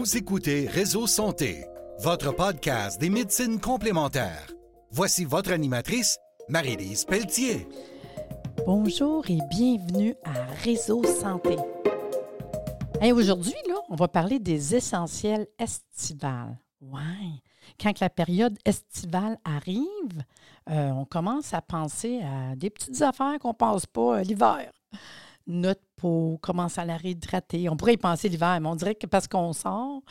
Vous écoutez Réseau Santé, votre podcast des médecines complémentaires. Voici votre animatrice, Marie-Lise Pelletier. Bonjour et bienvenue à Réseau Santé. Hey, Aujourd'hui, on va parler des essentiels estivales. Ouais. Quand la période estivale arrive, euh, on commence à penser à des petites affaires qu'on ne pense pas euh, l'hiver notre peau commence à la réhydrater. On pourrait y penser l'hiver, mais on dirait que parce qu'on sort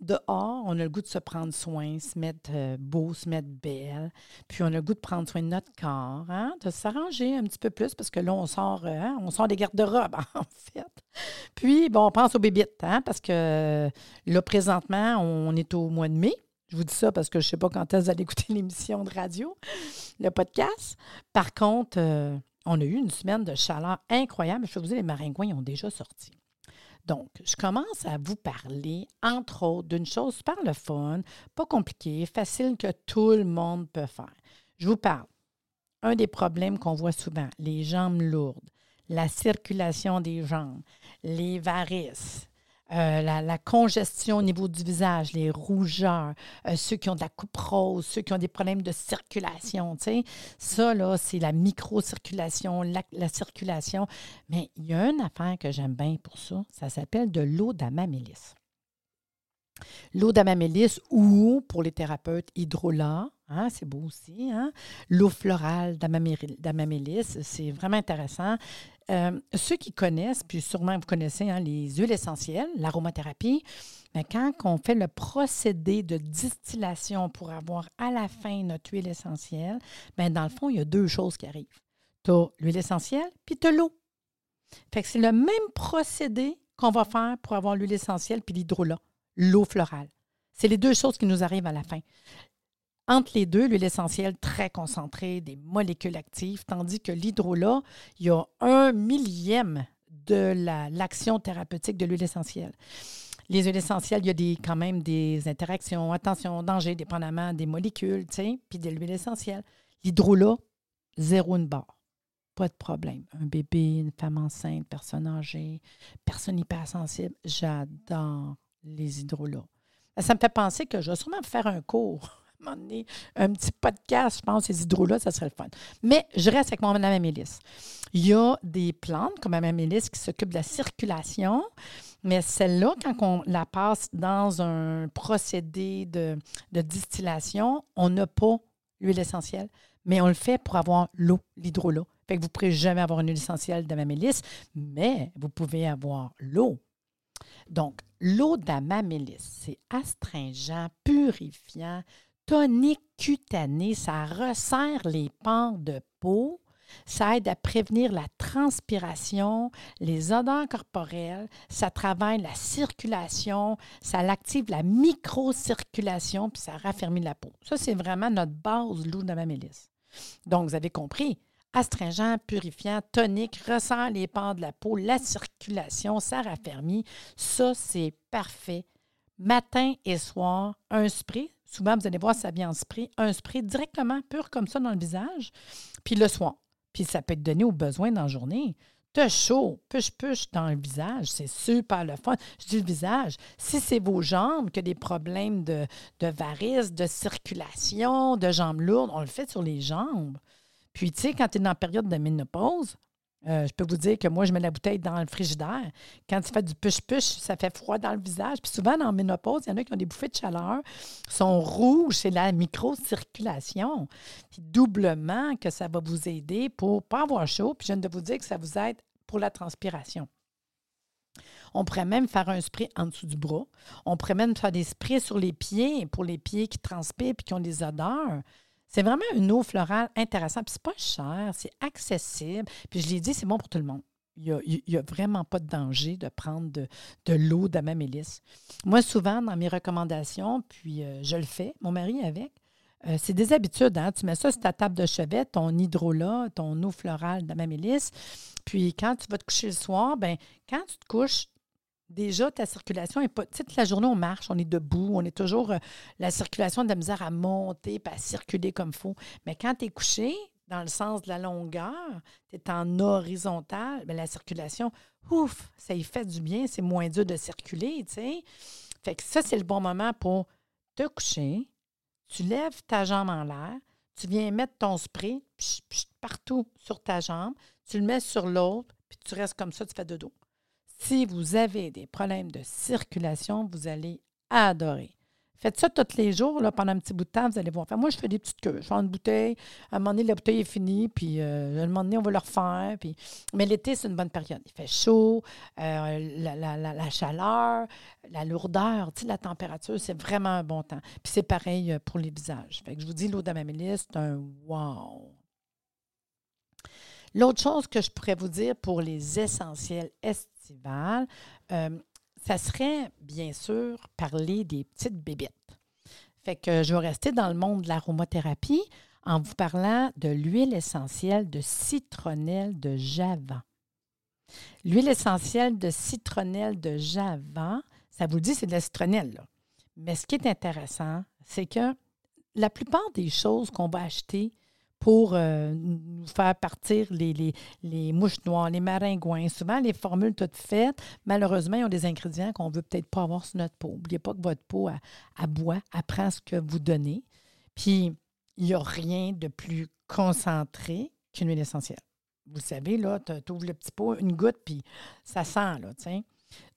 dehors, on a le goût de se prendre soin, se mettre euh, beau, se mettre belle. Puis on a le goût de prendre soin de notre corps, hein, de s'arranger un petit peu plus parce que là, on sort, euh, hein, on sort des garde-robes, en fait. Puis, bon, on pense aux bébites, hein, parce que là, présentement, on est au mois de mai. Je vous dis ça parce que je ne sais pas quand est-ce que écouter l'émission de radio, le podcast. Par contre, euh, on a eu une semaine de chaleur incroyable. Je peux vous dire, les maringouins ont déjà sorti. Donc, je commence à vous parler, entre autres, d'une chose super le fun, pas compliquée, facile que tout le monde peut faire. Je vous parle. Un des problèmes qu'on voit souvent, les jambes lourdes, la circulation des jambes, les varices, euh, la, congestion au niveau du visage, les rougeurs, euh, ceux qui ont de la coupe rose, ceux qui ont des problèmes de circulation, tu sais. Ça, là, c'est la microcirculation, la, la circulation. Mais il y a une affaire que j'aime bien pour ça. Ça s'appelle de l'eau d'amamélis. L'eau d'amamélis ou, pour les thérapeutes, hydrolat, hein, c'est beau aussi. Hein? L'eau florale d'amamélis, c'est vraiment intéressant. Euh, ceux qui connaissent, puis sûrement vous connaissez hein, les huiles essentielles, l'aromathérapie, mais quand on fait le procédé de distillation pour avoir à la fin notre huile essentielle, bien, dans le fond, il y a deux choses qui arrivent. Tu as l'huile essentielle, puis tu as l'eau. Fait c'est le même procédé qu'on va faire pour avoir l'huile essentielle puis l'hydrolat, l'eau florale. C'est les deux choses qui nous arrivent à la fin. Entre les deux, l'huile essentielle très concentrée, des molécules actives, tandis que l'hydrolat, il y a un millième de l'action thérapeutique de l'huile essentielle. Les huiles essentielles, il y a quand même des interactions, attention, danger, dépendamment des molécules, puis de l'huile essentielle. L'hydrolat, zéro une barre. Pas de problème. Un bébé, une femme enceinte, personne âgée, personne hypersensible, j'adore les hydrolats. Ça me fait penser que je vais sûrement faire un cours un petit podcast, je pense, ces hydros-là, ça serait le fun. Mais je reste avec mon Amélis. Il y a des plantes comme Mme Amélis qui s'occupent de la circulation, mais celle-là, quand on la passe dans un procédé de, distillation, on n'a pas l'huile essentielle, mais on le fait pour avoir l'eau, l'hydrolat. Fait que vous ne pourrez jamais avoir une huile essentielle de d'amamélis, mais vous pouvez avoir l'eau. Donc, l'eau d'amamélis, c'est astringent, purifiant, tonique cutanée, ça resserre les pans de peau, ça aide à prévenir la transpiration, les odeurs corporelles, ça travaille la circulation, ça active la microcirculation, puis ça raffermit la peau. Ça, c'est vraiment notre base, l'eau de ma mélisse. Donc, vous avez compris, astringent, purifiant, tonique, resserre les pans de la peau, la circulation, ça raffermit. Ça, c'est parfait. Matin et soir, un spray, Souvent, vous allez voir, ça vient en spray. Un spray directement pur comme ça dans le visage, puis le soin. Puis ça peut être donné au besoin dans la journée. T'as chaud, push-push dans le visage, c'est super le fun. Je dis le visage. Si c'est vos jambes ont des problèmes de, de varices, de circulation, de jambes lourdes, on le fait sur les jambes. Puis, tu sais, quand tu es dans période de ménopause, euh, je peux vous dire que moi, je mets la bouteille dans le frigidaire. Quand tu fais du push-push, ça fait froid dans le visage. Puis souvent, dans ménopause, il y en a qui ont des bouffées de chaleur, sont rouges, c'est la microcirculation. Puis doublement que ça va vous aider pour ne pas avoir chaud. Puis je viens de vous dire que ça vous aide pour la transpiration. On pourrait même faire un spray en dessous du bras. On pourrait même faire des sprays sur les pieds pour les pieds qui transpirent et qui ont des odeurs. C'est vraiment une eau florale intéressante. Puis c'est pas cher, c'est accessible. Puis je l'ai dit, c'est bon pour tout le monde. Il n'y a, vraiment pas de danger de prendre de, l'eau d'amamélis. Moi, souvent, dans mes recommandations, puis euh, je le fais, mon mari avec, euh, c'est des habitudes. Hein? Tu mets ça sur ta table de chevet, ton hydrolat, ton eau florale d'amamélis. Puis quand tu vas te coucher le soir, ben quand tu te couches, déjà, ta circulation est pas. Toute la journée, on marche, on est debout, on est toujours. Euh, la circulation de la misère à monter et à circuler comme il faut. Mais quand tu es couché, dans le sens de la longueur, tu es en horizontal, bien, la circulation, ouf, ça y fait du bien, c'est moins dur de circuler, tu sais. Fait que ça, c'est le bon moment pour te coucher. Tu lèves ta jambe en l'air. Tu viens mettre ton spray partout sur ta jambe. Tu le mets sur l'autre, puis tu restes comme ça, tu fais de dos. Si vous avez des problèmes de circulation, vous allez adorer. Faites ça tous les jours, là, pendant un petit bout de temps, vous allez voir. moi, je fais des petites queues. Je fais une bouteille. À un moment donné, la bouteille est finie, puis euh, à un moment donné, on va le refaire. Puis... Mais l'été, c'est une bonne période. Il fait chaud, euh, la, chaleur, la lourdeur, la température, c'est vraiment un bon temps. Puis c'est pareil euh, pour les visages. Je vous dis, l'eau d'amamélis, c'est un wow. L'autre chose que je pourrais vous dire pour les essentiels estivales, ça serait bien sûr parler des petites bébites. Fait que je vais rester dans le monde de l'aromathérapie en vous parlant de l'huile essentielle de citronnelle de Java. L'huile essentielle de citronnelle de Java, ça vous dit, c'est de la citronnelle. Mais ce qui est intéressant, c'est que la plupart des choses qu'on va acheter pour euh, nous faire partir les, mouches noires, les maringouins. Souvent, les formules toutes faites, malheureusement, ils ont des ingrédients qu'on ne veut peut-être pas avoir sur notre peau. N'oubliez pas que votre peau, à boit, apprend ce que vous donnez. Puis, il n'y a rien de plus concentré qu'une huile essentielle. Vous savez, là, tu ouvres le petit pot, une goutte, puis ça sent, là, tiens.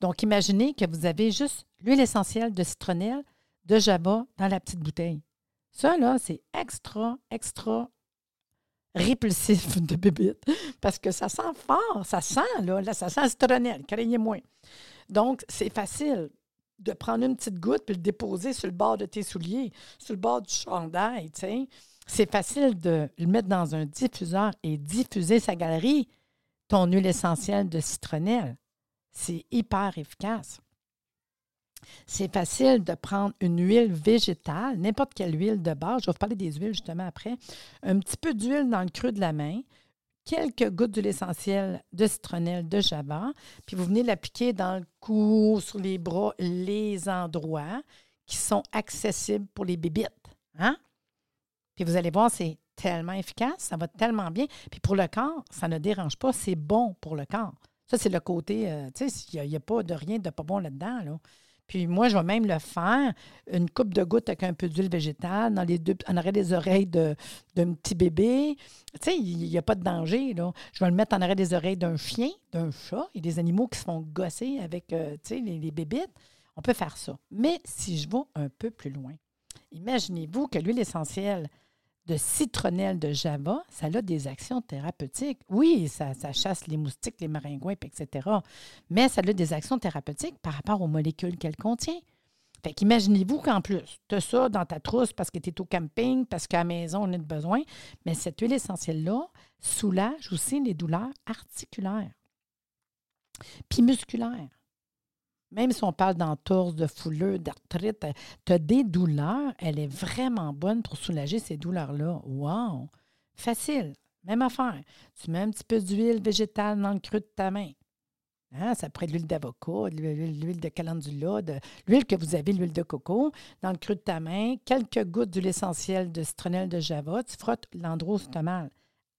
Donc, imaginez que vous avez juste l'huile essentielle de citronnelle, de java dans la petite bouteille. Ça, là, c'est extra, extra répulsif de bébite parce que ça sent fort, ça sent, là, là ça sent citronnelle, craignez-moi. Donc, c'est facile de prendre une petite goutte puis le déposer sur le bord de tes souliers, sur le bord du chandail, tu sais. C'est facile de le mettre dans un diffuseur et diffuser sa galerie, ton huile essentielle de citronnelle. C'est hyper efficace. C'est facile de prendre une huile végétale, n'importe quelle huile de base. Je vais vous parler des huiles justement après. Un petit peu d'huile dans le creux de la main, quelques gouttes d'huile essentielle de citronnelle de java, puis vous venez l'appliquer dans le cou, sur les bras, les endroits qui sont accessibles pour les bébites. Hein? Puis vous allez voir, c'est tellement efficace, ça va tellement bien. Puis pour le corps, ça ne dérange pas, c'est bon pour le corps. Ça, c'est le côté, euh, tu sais, il n'y a, pas de rien de pas bon là-dedans. Là. Puis moi, je vais même le faire, une coupe de gouttes avec un peu d'huile végétale dans les deux, en arrière des oreilles d'un petit bébé. Tu sais, il n'y a pas de danger. Là. Je vais le mettre en arrière des oreilles d'un chien, d'un chat. A des animaux qui se font gosser avec euh, les, les bébites. On peut faire ça. Mais si je vais un peu plus loin, imaginez-vous que l'huile essentielle de citronnelle de Java, ça a des actions thérapeutiques. Oui, ça, chasse les moustiques, les maringouins, etc. Mais ça a des actions thérapeutiques par rapport aux molécules qu'elle contient. Fait qu'imaginez-vous qu'en plus, tu as ça dans ta trousse parce que tu es au camping, parce qu'à la maison, on a besoin. Mais cette huile essentielle-là soulage aussi les douleurs articulaires puis musculaires. Même si on parle d'entorse, de fouleux, d'arthrite, tu as des douleurs, elle est vraiment bonne pour soulager ces douleurs-là. Wow! Facile. Même affaire. Tu mets un petit peu d'huile végétale dans le creux de ta main. Hein, ça pourrait être l'huile d'avocat, l'huile de calendula, l'huile que vous avez, l'huile de coco, dans le creux de ta main, quelques gouttes d'huile essentielle de citronnelle de java, tu frottes l'endroit où.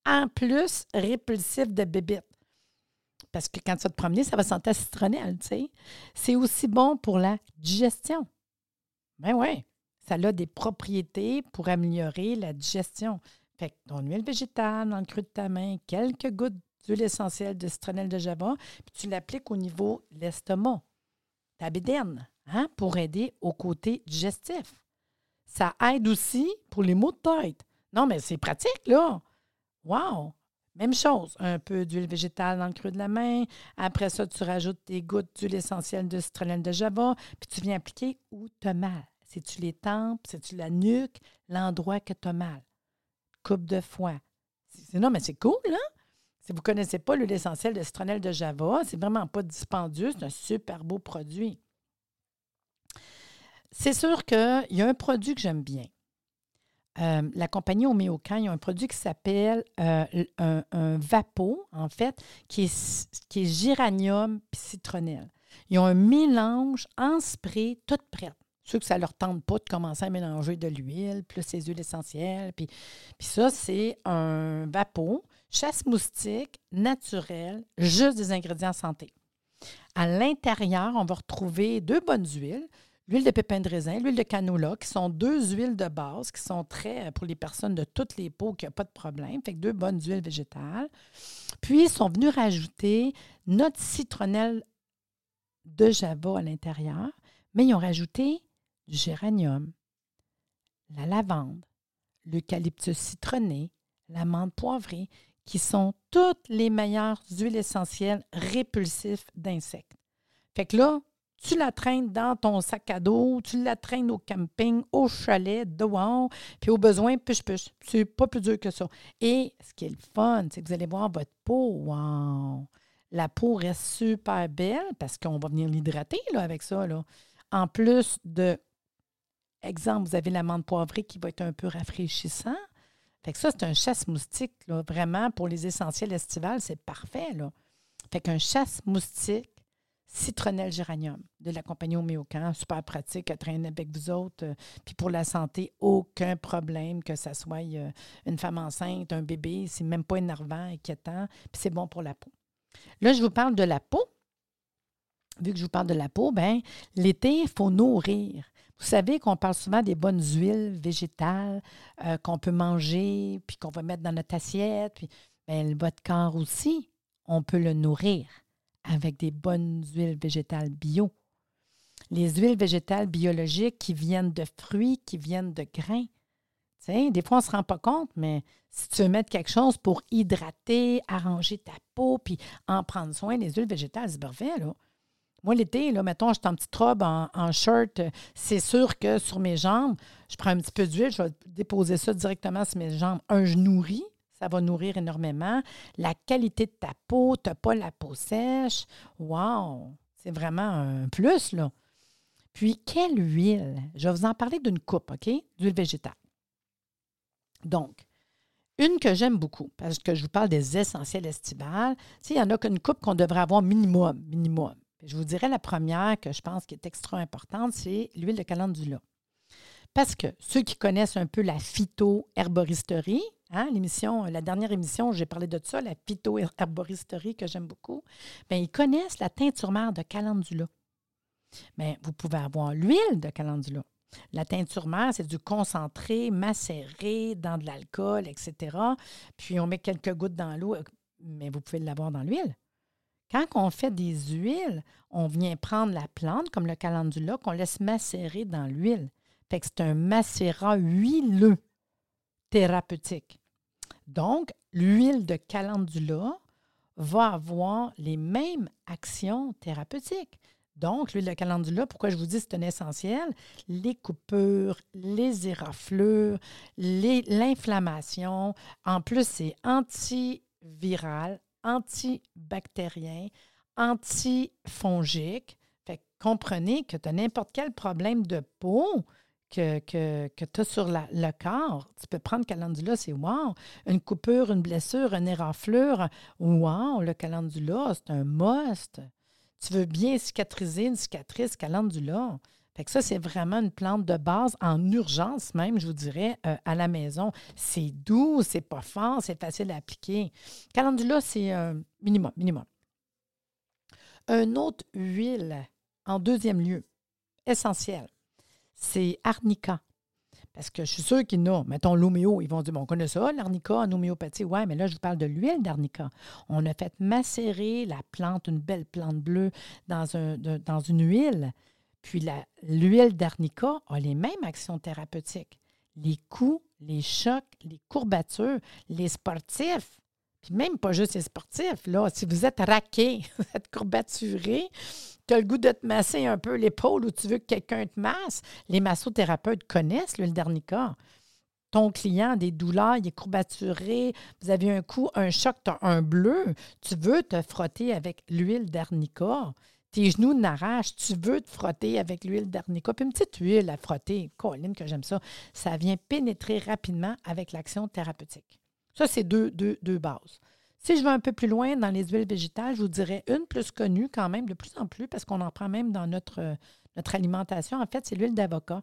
En plus, répulsif de bébite parce que quand tu vas te promener, ça va sentir citronnelle, tu sais. C'est aussi bon pour la digestion. Ben oui, ça a des propriétés pour améliorer la digestion. Fait que ton huile végétale dans le creux de ta main, quelques gouttes d'huile essentielle de citronnelle de java, puis tu l'appliques au niveau de l'estomac, ta bédaine, hein, pour aider au côté digestif. Ça aide aussi pour les maux de tête. Non, mais c'est pratique, là. Wow! Même chose, un peu d'huile végétale dans le creux de la main. Après ça, tu rajoutes des gouttes d'huile essentielle de citronnelle de java, puis tu viens appliquer où tu as mal. C'est-tu les tempes, c'est-tu la nuque, l'endroit que tu as mal. Coupe de foie. Non, mais c'est cool, hein? Si vous ne connaissez pas l'huile essentielle de citronnelle de java, c'est vraiment pas dispendieux, c'est un super beau produit. C'est sûr qu'il y a un produit que j'aime bien. Euh, la compagnie Oméocan, ils ont un produit qui s'appelle euh, un, Vapo, en fait, qui est, qui est géranium et citronnelle. Ils ont un mélange en spray, toute prête. Ceux que ça leur tente pas de commencer à mélanger de l'huile, plus ces huiles essentielles. Puis, puis ça, c'est un Vapo, chasse moustique, naturel, juste des ingrédients santé. À l'intérieur, on va retrouver deux bonnes huiles, l'huile de pépin de raisin, l'huile de canola, qui sont deux huiles de base qui sont très pour les personnes de toutes les peaux qui n'ont pas de problème. Fait que deux bonnes huiles végétales. Puis, ils sont venus rajouter notre citronnelle de Java à l'intérieur, mais ils ont rajouté du géranium, la lavande, l'eucalyptus citronné, l'amande poivrée, qui sont toutes les meilleures huiles essentielles répulsives d'insectes. Fait que là, tu la traînes dans ton sac à dos, tu la traînes au camping, au chalet, dehors, puis au besoin, push. C'est pas plus dur que ça. Et ce qui est le fun, c'est que vous allez voir votre peau. La peau reste super belle parce qu'on va venir l'hydrater avec ça. En plus de, exemple, vous avez l'amande poivrée qui va être un peu rafraîchissant. Fait que ça, c'est un chasse-moustique, vraiment, pour les essentiels estivales, c'est parfait. Là. Fait qu'un chasse-moustique citronnelle géranium de la compagnie Homéocan, super pratique à traîner avec vous autres. Euh, puis pour la santé, aucun problème que ça soit euh, une femme enceinte, un bébé, c'est même pas énervant, inquiétant, puis c'est bon pour la peau. Là, je vous parle de la peau. Vu que je vous parle de la peau, ben l'été, il faut nourrir. Vous savez qu'on parle souvent des bonnes huiles végétales euh, qu'on peut manger, puis qu'on va mettre dans notre assiette. Puis, ben, votre corps aussi, on peut le nourrir avec des bonnes huiles végétales bio. Les huiles végétales biologiques qui viennent de fruits, qui viennent de grains. des fois, on ne se rend pas compte, mais si tu veux mettre quelque chose pour hydrater, arranger ta peau, puis en prendre soin, les huiles végétales, c'est parfait, là. Moi, l'été, là, mettons, je suis en petite robe, en, en shirt, c'est sûr que sur mes jambes, je prends un petit peu d'huile, je vais déposer ça directement sur mes jambes. Un, je nourris, ça va nourrir énormément. La qualité de ta peau, tu n'as pas la peau sèche. Wow! C'est vraiment un plus, là. Puis, quelle huile? Je vais vous en parler d'une coupe, OK? D'huile végétale. Donc, une que j'aime beaucoup, parce que je vous parle des essentiels estivales, il y en a qu'une coupe qu'on devrait avoir minimum, minimum. je vous dirais la première que je pense qui est extra importante, c'est l'huile de calendula. Parce que ceux qui connaissent un peu la phyto-herboristerie, Hein, l'émission, la dernière émission, j'ai parlé de ça, la phyto-herboristerie que j'aime beaucoup. Bien, ils connaissent la teinture mère de calendula. Mais vous pouvez avoir l'huile de calendula. La teinture mère, c'est du concentré macéré dans de l'alcool, etc. Puis on met quelques gouttes dans l'eau, mais vous pouvez l'avoir dans l'huile. Quand on fait des huiles, on vient prendre la plante, comme le calendula, qu'on laisse macérer dans l'huile. Fait que c'est un macérat huileux thérapeutique. Donc, l'huile de calendula va avoir les mêmes actions thérapeutiques. Donc, l'huile de calendula, pourquoi je vous dis que c'est un essentiel? Les coupures, les éraflures, l'inflammation. En plus, c'est antiviral, antibactérien, antifongique. Fait comprenez que tu as n'importe quel problème de peau, que, tu as sur le corps, tu peux prendre calendula, c'est wow. Une coupure, une blessure, une éraflure, wow, le calendula, c'est un must. Tu veux bien cicatriser une cicatrice, calendula. Fait que ça, c'est vraiment une plante de base en urgence même, je vous dirais, euh, à la maison. C'est doux, c'est pas fort, c'est facile à appliquer. Calendula, c'est un minimum, minimum. Un autre huile, en deuxième lieu, essentiel c'est arnica. Parce que je suis sûre qu'ils n'ont. Mettons l'homéo, ils vont dire, bon, on connaît ça, l'arnica en homéopathie. Oui, mais là, je vous parle de l'huile d'arnica. On a fait macérer la plante, une belle plante bleue, dans, dans une huile. Puis l'huile d'arnica a les mêmes actions thérapeutiques. Les coups, les chocs, les courbatures, les sportifs, puis même pas juste les sportifs, là, si vous êtes raqué, vous êtes courbaturé, tu as le goût de te masser un peu l'épaule ou tu veux que quelqu'un te masse, les massothérapeutes connaissent l'huile d'arnica. Ton client a des douleurs, il est courbaturé, vous avez un coup, un choc, tu as un bleu, tu veux te frotter avec l'huile d'arnica. Tes genoux n'arrachent, tu veux te frotter avec l'huile d'arnica. Puis une petite huile à frotter, Colline, que j'aime ça, ça vient pénétrer rapidement avec l'action thérapeutique. Ça, c'est deux, bases. Si je vais un peu plus loin dans les huiles végétales, je vous dirais une plus connue quand même, de plus en plus, parce qu'on en prend même dans notre, notre alimentation. En fait, c'est l'huile d'avocat.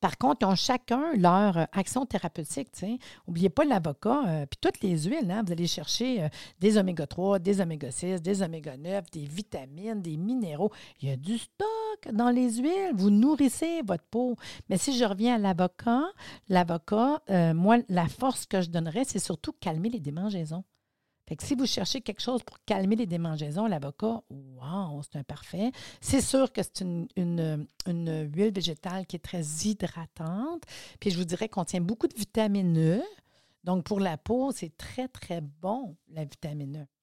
Par contre, ils ont chacun leur euh, action thérapeutique. N'oubliez pas l'avocat, euh, puis toutes les huiles. Hein, vous allez chercher euh, des oméga 3, des oméga 6, des oméga 9, des vitamines, des minéraux. Il y a du stock dans les huiles. Vous nourrissez votre peau. Mais si je reviens à l'avocat, l'avocat, moi, la force que je donnerais, c'est surtout calmer les démangeaisons si vous cherchez quelque chose pour calmer les démangeaisons, l'avocat, wow, c'est un parfait. C'est sûr que c'est une, huile végétale qui est très hydratante. Puis je vous dirais qu'on contient beaucoup de vitamine E. Donc pour la peau, c'est très, très bon, la vitamine E.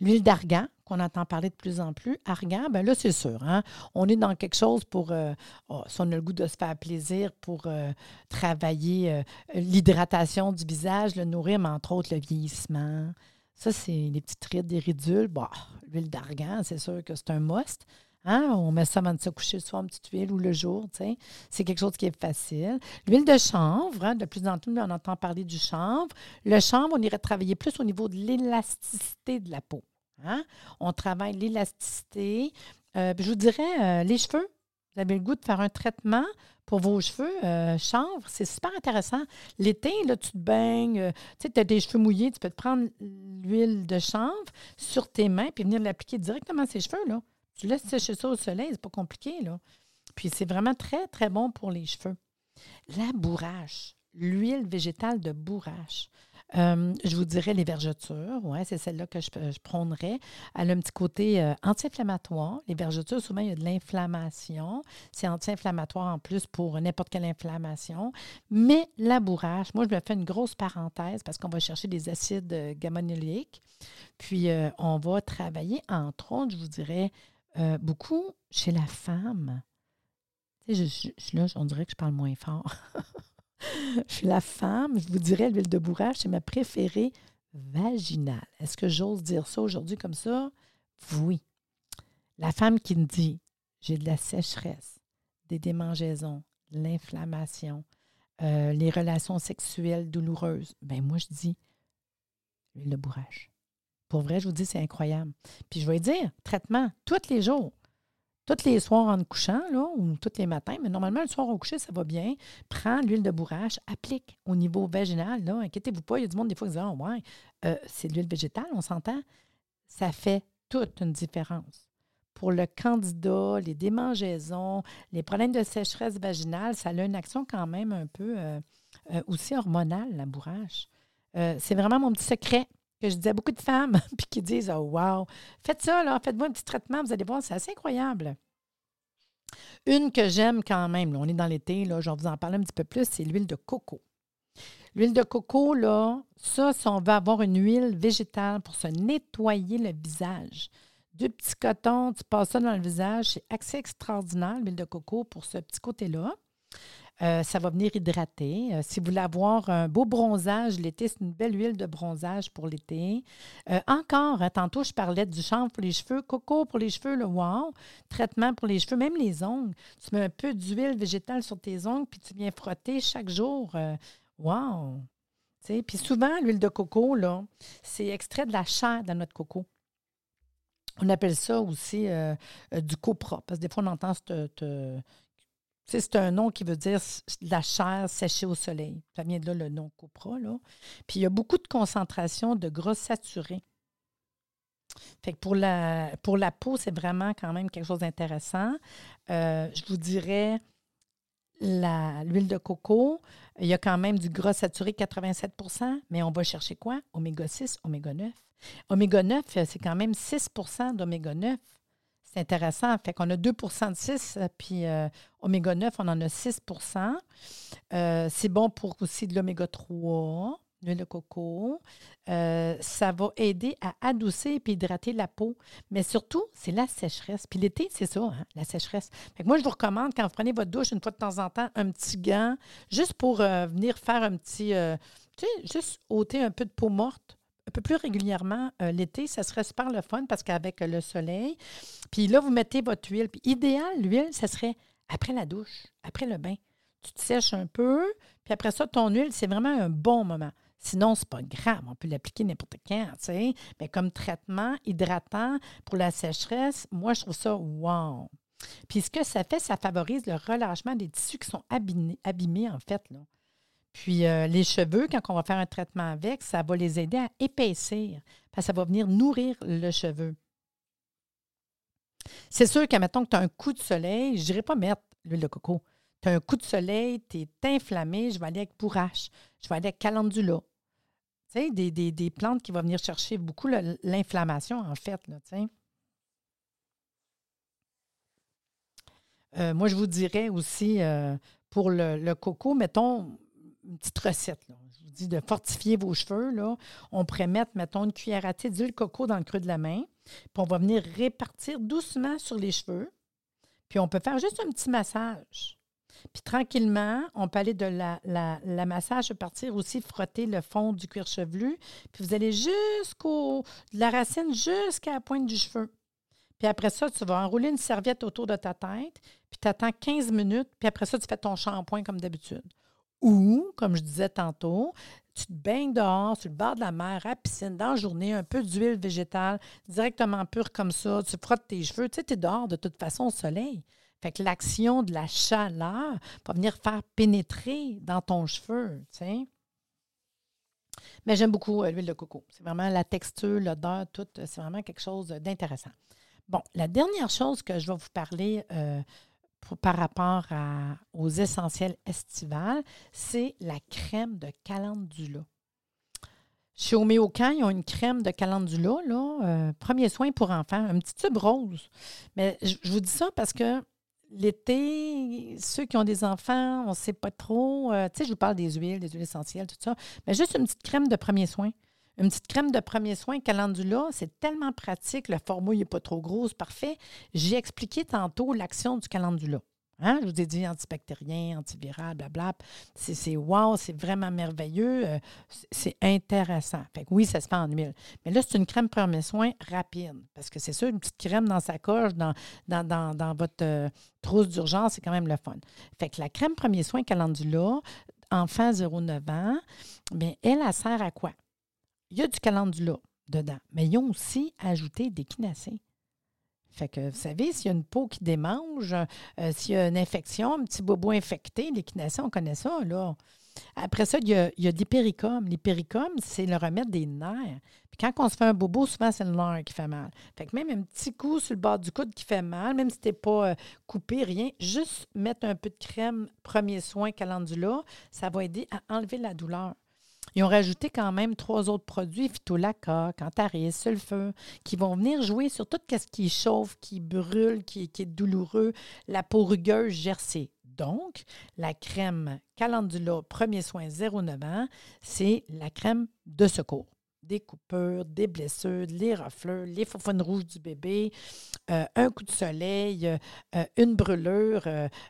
L'huile d'argan, qu'on entend parler de plus en plus, argan, bien là, c'est sûr. Hein? On est dans quelque chose pour, euh, oh, si on a le goût de se faire plaisir, pour euh, travailler euh, l'hydratation du visage, le nourrir, mais entre autres le vieillissement. Ça, c'est les petites rides, des ridules. Bon, l'huile d'argan, c'est sûr que c'est un must. Hein? On met ça avant de se coucher le soir, une petite huile ou le jour. C'est quelque chose qui est facile. L'huile de chanvre, hein, de plus en plus, on entend parler du chanvre. Le chanvre, on irait travailler plus au niveau de l'élasticité de la peau. Hein? On travaille l'élasticité. Euh, je vous dirais, euh, les cheveux, vous avez le goût de faire un traitement pour vos cheveux, euh, chanvre, c'est super intéressant. L'été, là, tu te baignes, tu as des cheveux mouillés, tu peux te prendre l'huile de chanvre sur tes mains puis venir l'appliquer directement à ses cheveux. Là. Tu laisses sécher ça au soleil, c'est pas compliqué, là. Puis c'est vraiment très, très bon pour les cheveux. La bourrache, l'huile végétale de bourrache. Euh, je vous dirais les vergetures, ouais, c'est celle-là que je, je, prônerais. Elle a un petit côté euh, anti-inflammatoire. Les vergetures, souvent, il y a de l'inflammation. C'est anti-inflammatoire en plus pour n'importe quelle inflammation. Mais la bourrache, moi, je me fais une grosse parenthèse parce qu'on va chercher des acides euh, gamma-oléiques. Puis, on va travailler, entre autres, je vous dirais, euh, beaucoup chez la femme. On dirait que je parle moins fort. chez la femme, je vous dirais, l'huile de bourrage, c'est ma préférée vaginale. Est-ce que j'ose dire ça aujourd'hui comme ça? Oui. La femme qui me dit j'ai de la sécheresse, des démangeaisons, l'inflammation, euh, les relations sexuelles douloureuses, ben moi je dis l'huile de bourrage. Pour vrai, je vous dis, c'est incroyable. Puis je vais dire, traitement, tous les jours. Tous les soirs en couchant, là, ou tous les matins, mais normalement, le soir au coucher, ça va bien. Prends l'huile de bourrache, applique au niveau vaginal. Là, inquiétez-vous pas, il y a du monde des fois qui dit Ah, ouais, euh, c'est de l'huile végétale, on s'entend. Ça fait toute une différence. Pour le candidat, les démangeaisons, les problèmes de sécheresse vaginale, ça a une action quand même un peu euh, euh, aussi hormonale, la bourrache. c'est vraiment mon petit secret que je disais à beaucoup de femmes, puis qui disent Oh, wow, faites ça, là, faites-moi un petit traitement, vous allez voir, c'est assez incroyable. Une que j'aime quand même, on est dans l'été, là, je vais vous en parler un petit peu plus, c'est l'huile de coco. L'huile de coco, là, ça, si on veut avoir une huile végétale pour se nettoyer le visage, deux petits cotons, tu passes ça dans le visage, c'est assez extraordinaire, l'huile de coco, pour ce petit côté-là. Euh, ça va venir hydrater. Euh, si vous voulez avoir un beau bronzage l'été, c'est une belle huile de bronzage pour l'été. Euh, encore, hein, tantôt, je parlais du chanvre pour les cheveux, coco pour les cheveux, le wow, traitement pour les cheveux, même les ongles. Tu mets un peu d'huile végétale sur tes ongles, puis tu viens frotter chaque jour. wow! Puis souvent, l'huile de coco, là, c'est extrait de la chair de notre coco. On appelle ça aussi du copra, parce que des fois, on entend cette c'est un nom qui veut dire la chair séchée au soleil. Ça vient de là le nom copra. Là. Puis il y a beaucoup de concentration de gras saturés. Fait que pour la, peau, c'est vraiment quand même quelque chose d'intéressant. Euh, je vous dirais l'huile de coco, il y a quand même du gras saturé 87% mais on va chercher quoi? Oméga 6, oméga 9. Oméga 9, c'est quand même 6% d'oméga 9. C'est intéressant. Fait qu'on a 2% de 6, euh, puis euh, oméga 9, on en a 6% euh, C'est bon pour aussi de l'oméga 3, l'huile de coco. ça va aider à adoucir et hydrater la peau. Mais surtout, c'est la sécheresse. Puis l'été, c'est ça, hein, la sécheresse. Fait que moi, je vous recommande, quand vous prenez votre douche une fois de temps en temps, un petit gant, juste pour venir faire un petit. tu sais, juste ôter un peu de peau morte un peu plus régulièrement euh, l'été, ça serait super le fun parce qu'avec le soleil, puis là, vous mettez votre huile. Puis idéal, l'huile, ça serait après la douche, après le bain. Tu te sèches un peu, puis après ça, ton huile, c'est vraiment un bon moment. Sinon, c'est pas grave, on peut l'appliquer n'importe quand, tu sais. Mais comme traitement hydratant pour la sécheresse, moi, je trouve ça wow. Puis ce que ça fait, ça favorise le relâchement des tissus qui sont abîmés, en fait. Là. Puis euh, les cheveux, quand on va faire un traitement avec, ça va les aider à épaissir. Parce ça va venir nourrir le cheveu. C'est sûr que, mettons que tu as un coup de soleil, je ne pas mettre l'huile de coco. Tu as un coup de soleil, tu es inflammé, je vais aller avec bourrache, je vais aller avec calendula. Tu sais, des, plantes qui vont venir chercher beaucoup l'inflammation, en fait. Là. Euh, moi, je vous dirais aussi euh, pour le, coco, mettons une petite recette. Je vous dis de fortifier vos cheveux. Là. On pourrait mettre, mettons, une cuillère à thé d'huile coco dans le creux de la main. Puis on va venir répartir doucement sur les cheveux. Puis on peut faire juste un petit massage. Puis tranquillement, on peut aller de la, la, massage, partir aussi frotter le fond du cuir chevelu. Puis vous allez jusqu'au de la racine jusqu'à la pointe du cheveu. Puis après ça, tu vas enrouler une serviette autour de ta tête, puis tu attends 15 minutes, puis après ça, tu fais ton shampoing comme d'habitude. Ou, comme je disais tantôt, tu te baignes dehors, sur le bord de la mer, à la piscine, dans la journée, un peu d'huile végétale, directement pure comme ça, tu frottes tes cheveux, tu sais, tu es dehors de toute façon au soleil. Fait que l'action de la chaleur va venir faire pénétrer dans ton cheveu, tu sais. Mais j'aime beaucoup euh, l'huile de coco. C'est vraiment la texture, l'odeur, tout. C'est vraiment quelque chose d'intéressant. Bon, la dernière chose que je vais vous parler euh, par rapport aux essentiels estivales, c'est la crème de calendula. Chez Homéocan, ils ont une crème de calendula, là, euh, premier soin pour enfants, un petit tube rose. Mais je, vous dis ça parce que l'été, ceux qui ont des enfants, on ne sait pas trop. Euh, tu sais, je vous parle des huiles, des huiles essentielles, tout ça. Mais juste une petite crème de premier soin. Une petite crème de premier soin calendula, c'est tellement pratique. Le format n'est pas trop gros, c'est parfait. J'ai expliqué tantôt l'action du calendula. Hein? Je vous ai dit antibactérien, antiviral, blablabla. C'est wow, c'est vraiment merveilleux. Euh, c'est intéressant. Fait oui, ça se fait en huile. Mais là, c'est une crème premier soin rapide. Parce que c'est sûr, une petite crème dans sa coche, dans, votre euh, trousse d'urgence, c'est quand même le fun. Fait la crème premier soin calendula, enfant 0,9 ans, bien, elle, elle sert à quoi? Il y a du calendula dedans, mais ils ont aussi ajouté des quinacées. Fait que, vous savez, s'il y a une peau qui démange, euh, s'il y a une infection, un petit bobo infecté, les quinacées, on connaît ça, là. Après ça, il y a, des péricomes. Les péricomes, c'est le remède des nerfs. Puis quand on se fait un bobo, souvent, c'est le nerf qui fait mal. Fait que même un petit coup sur le bord du coude qui fait mal, même si tu n'es pas euh, coupé, rien, juste mettre un peu de crème premier soin calendula, ça va aider à enlever la douleur. Ils ont rajouté quand même trois autres produits, phytolaca, cantaris, sulfur, qui vont venir jouer sur tout ce qui chauffe, qui brûle, qui, est douloureux, la peau rugueuse gercée. Donc, la crème Calendula Premier Soin 09 ans, c'est la crème de secours des coupures, des blessures, les rafleurs, les faufounes rouges du bébé, euh, un coup de soleil, euh, euh, une brûlure,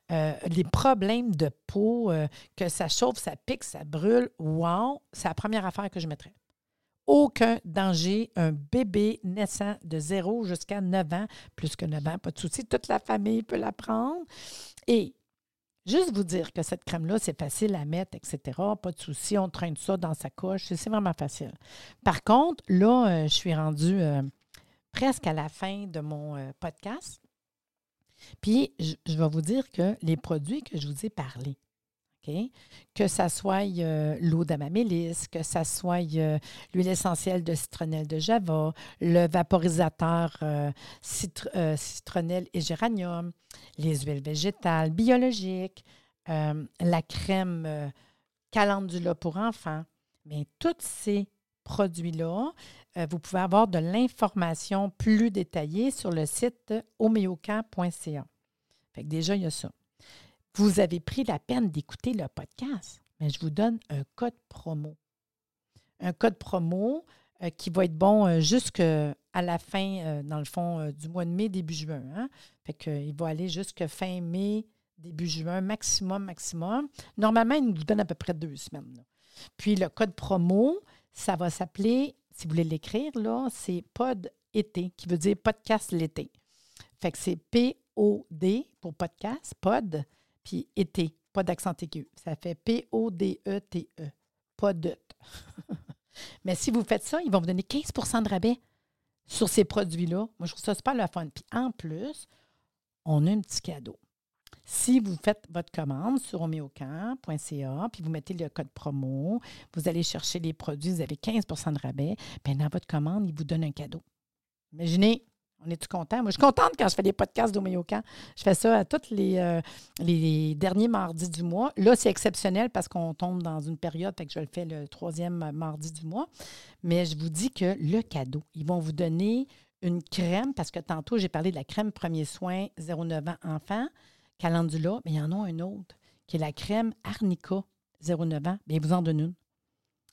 les problèmes de peau, que ça chauffe, ça pique, ça brûle. Wow, c'est la première affaire que je mettrais. Aucun danger, un bébé naissant de 0 jusqu'à 9 ans, plus que 9 ans, pas de souci, toute la famille peut la prendre. Et Juste vous dire que cette crème-là, c'est facile à mettre, etc. Pas de souci, on traîne ça dans sa coche. C'est vraiment facile. Par contre, là, euh, je suis rendue euh, presque à la fin de mon euh, podcast. Puis, je, vais vous dire que les produits que je vous ai parlé, que ça soit l'eau d'amamélis, que ça soit l'huile essentielle de citronnelle de Java, le vaporisateur citronnelle et géranium, les huiles végétales biologiques, euh, la crème euh, calendula pour enfants. Mais tous ces produits-là, euh, vous pouvez avoir de l'information plus détaillée sur le site homéocan.ca. Déjà, il y a ça. Vous avez pris la peine d'écouter le podcast, mais je vous donne un code promo. Un code promo qui va être bon jusqu'à la fin, dans le fond, du mois de mai, début juin. Hein? Fait qu'il va aller jusqu'à fin mai, début juin, maximum, maximum. Normalement, il nous donne à peu près deux semaines. Puis le code promo, ça va s'appeler, si vous voulez l'écrire, là, c'est POD été, qui veut dire podcast l'été. Fait que c'est P-O-D pour podcast, POD, puis été, pas d'accent aigu. Ça fait P-O-D-E-T-E. POD. Mais si vous faites ça, ils vont vous donner 15% de rabais sur ces produits-là. Moi, je trouve ça super le fun. Puis en plus, on a un petit cadeau. Si vous faites votre commande sur homéocamp.ca, puis vous mettez le code promo, vous allez chercher les produits, vous avez 15% de rabais, bien dans votre commande, il vous donne un cadeau. Imaginez, on est-tu content? Moi, je suis contente quand je fais des podcasts d'Homéocamp. Je fais ça à tous les, euh, les derniers mardis du mois. Là, c'est exceptionnel parce qu'on tombe dans une période, fait que je le fais le troisième mardi du mois. Mais je vous dis que le cadeau, ils vont vous donner une crème, parce que tantôt, j'ai parlé de la crème premier soin 0,9 ans enfant. Calendula, mais il y en a un autre qui est la crème Arnica 09 ans. Bien, vous en donne une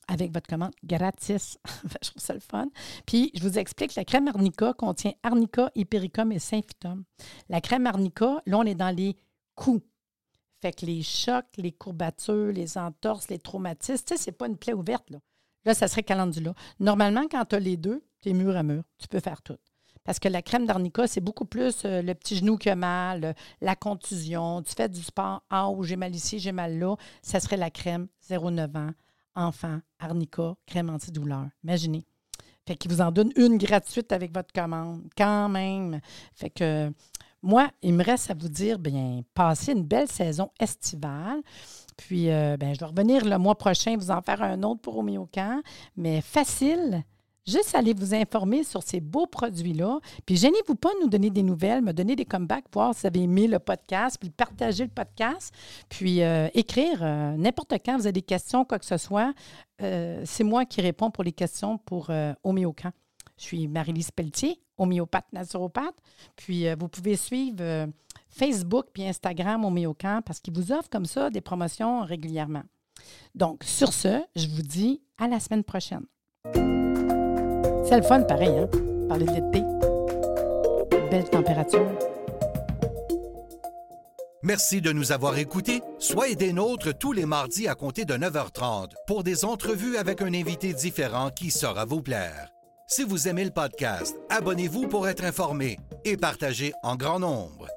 avec votre commande gratis. je trouve ça le fun. Puis, je vous explique, la crème Arnica contient Arnica, Hypericum et Symphytum. La crème Arnica, là, on est dans les coups. Fait que les chocs, les courbatures, les entorses, les traumatismes, tu sais, c'est pas une plaie ouverte, là. Là, ça serait calendula. Normalement, quand tu as les deux, tu es mur à mur. Tu peux faire tout. Parce que la crème d'arnica, c'est beaucoup plus euh, le petit genou qui a mal, euh, la contusion. Tu fais du sport, ah, ou j'ai mal ici, j'ai mal là. Ça serait la crème 0,9 ans, enfant, arnica, crème antidouleur. Imaginez. Fait qu'il vous en donne une gratuite avec votre commande, quand même. Fait que moi, il me reste à vous dire, bien, passez une belle saison estivale. Puis, euh, bien, je vais revenir le mois prochain, vous en faire un autre pour Homéocan, mais facile, Juste aller vous informer sur ces beaux produits-là. Puis, gênez-vous pas de nous donner des nouvelles, me donner des comebacks, voir si vous avez aimé le podcast, puis partager le podcast, puis euh, écrire euh, n'importe quand vous avez des questions, quoi que ce soit. Euh, c'est moi qui réponds pour les questions pour Homéocan. Je suis Marie-Lise Pelletier, homéopathe, naturopathe. Puis, vous pouvez suivre Facebook puis Instagram Homéocan parce qu'ils vous offrent comme ça des promotions régulièrement. Donc, sur ce, je vous dis à la semaine prochaine. C'est le fun, pareil, hein? Parler de l'été. Belle température. Merci de nous avoir écoutés. Soyez des nôtres tous les mardis à compter de 9h30 pour des entrevues avec un invité différent qui saura vous plaire. Si vous aimez le podcast, abonnez-vous pour être informé et partagez en grand nombre.